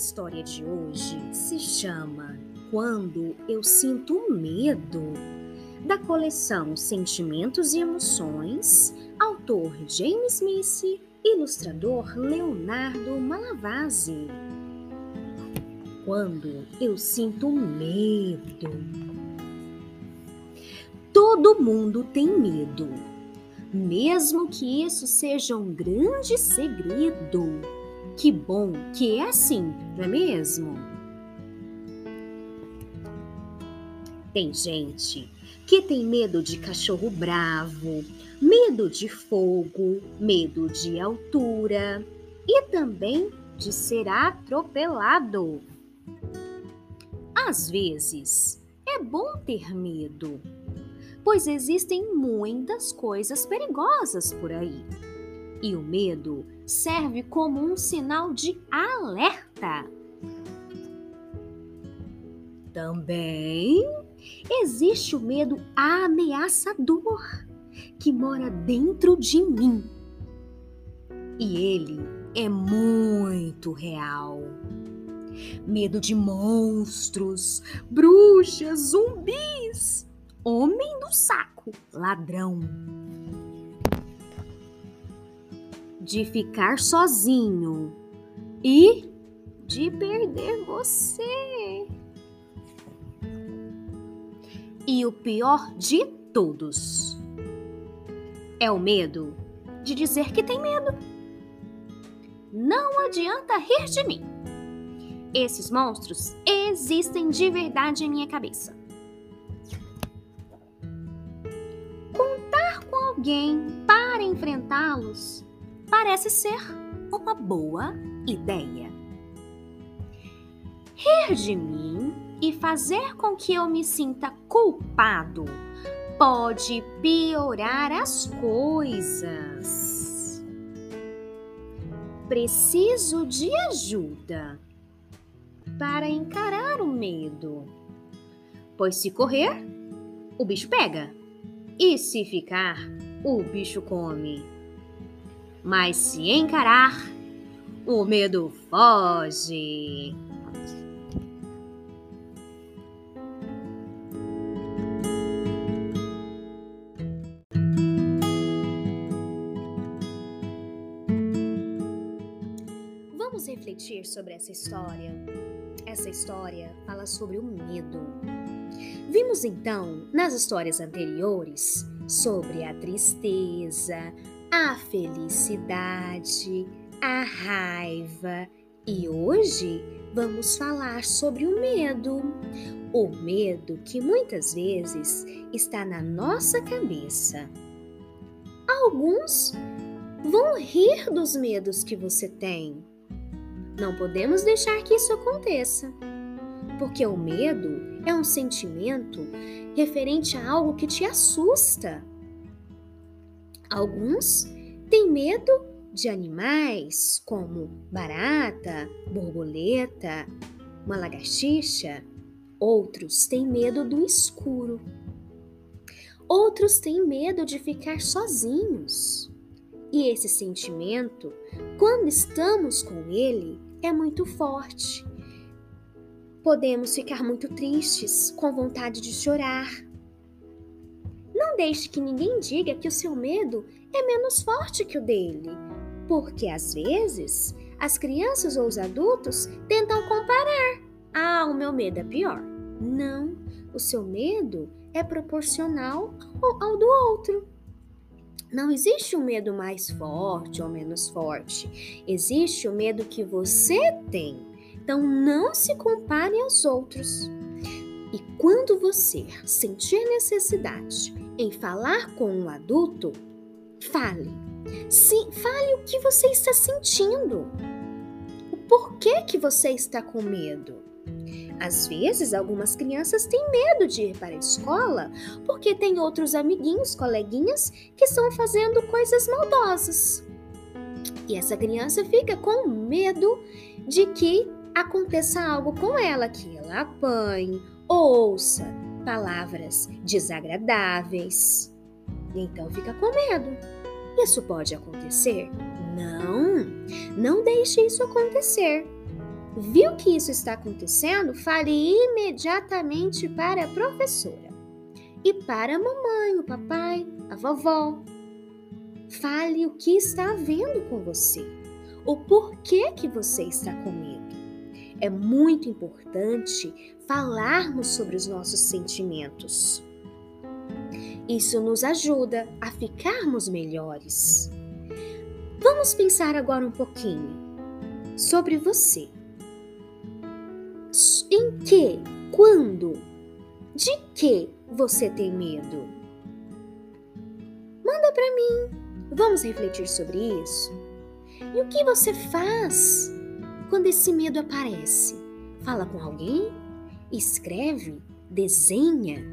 história de hoje se chama Quando Eu Sinto Medo, da coleção Sentimentos e Emoções, autor James Smith, ilustrador Leonardo Malavasi. Quando eu sinto medo. Todo mundo tem medo, mesmo que isso seja um grande segredo. Que bom que é assim, não é mesmo? Tem gente que tem medo de cachorro bravo, medo de fogo, medo de altura e também de ser atropelado. Às vezes, é bom ter medo, pois existem muitas coisas perigosas por aí. E o medo serve como um sinal de alerta. Também existe o medo ameaçador que mora dentro de mim. E ele é muito real. Medo de monstros, bruxas, zumbis, homem do saco, ladrão. De ficar sozinho e de perder você. E o pior de todos é o medo de dizer que tem medo. Não adianta rir de mim. Esses monstros existem de verdade em minha cabeça. Contar com alguém para enfrentá-los parece ser uma boa ideia. Rir de mim e fazer com que eu me sinta culpado pode piorar as coisas. Preciso de ajuda para encarar o medo. Pois se correr, o bicho pega. E se ficar, o bicho come. Mas se encarar, o medo foge. Vamos refletir sobre essa história. Essa história fala sobre o medo. Vimos então nas histórias anteriores sobre a tristeza, a felicidade, a raiva e hoje vamos falar sobre o medo. O medo que muitas vezes está na nossa cabeça. Alguns vão rir dos medos que você tem não podemos deixar que isso aconteça, porque o medo é um sentimento referente a algo que te assusta. Alguns têm medo de animais como barata, borboleta, uma lagartixa. Outros têm medo do escuro. Outros têm medo de ficar sozinhos. E esse sentimento, quando estamos com ele, é muito forte. Podemos ficar muito tristes, com vontade de chorar. Deixe que ninguém diga que o seu medo é menos forte que o dele, porque às vezes as crianças ou os adultos tentam comparar. Ah, o meu medo é pior. Não, o seu medo é proporcional ao do outro. Não existe um medo mais forte ou menos forte. Existe o medo que você tem. Então não se compare aos outros. E quando você sentir necessidade em falar com um adulto, fale. Fale o que você está sentindo. O porquê que você está com medo. Às vezes, algumas crianças têm medo de ir para a escola porque tem outros amiguinhos, coleguinhas que estão fazendo coisas maldosas. E essa criança fica com medo de que aconteça algo com ela, que ela apanhe, ouça palavras desagradáveis. Então fica com medo. Isso pode acontecer? Não, não deixe isso acontecer. Viu que isso está acontecendo? Fale imediatamente para a professora e para a mamãe, o papai, a vovó. Fale o que está havendo com você, o porquê que você está com medo. É muito importante falarmos sobre os nossos sentimentos. Isso nos ajuda a ficarmos melhores. Vamos pensar agora um pouquinho sobre você. Em que, quando, de que você tem medo? Manda para mim. Vamos refletir sobre isso? E o que você faz quando esse medo aparece? Fala com alguém? Escreve? Desenha?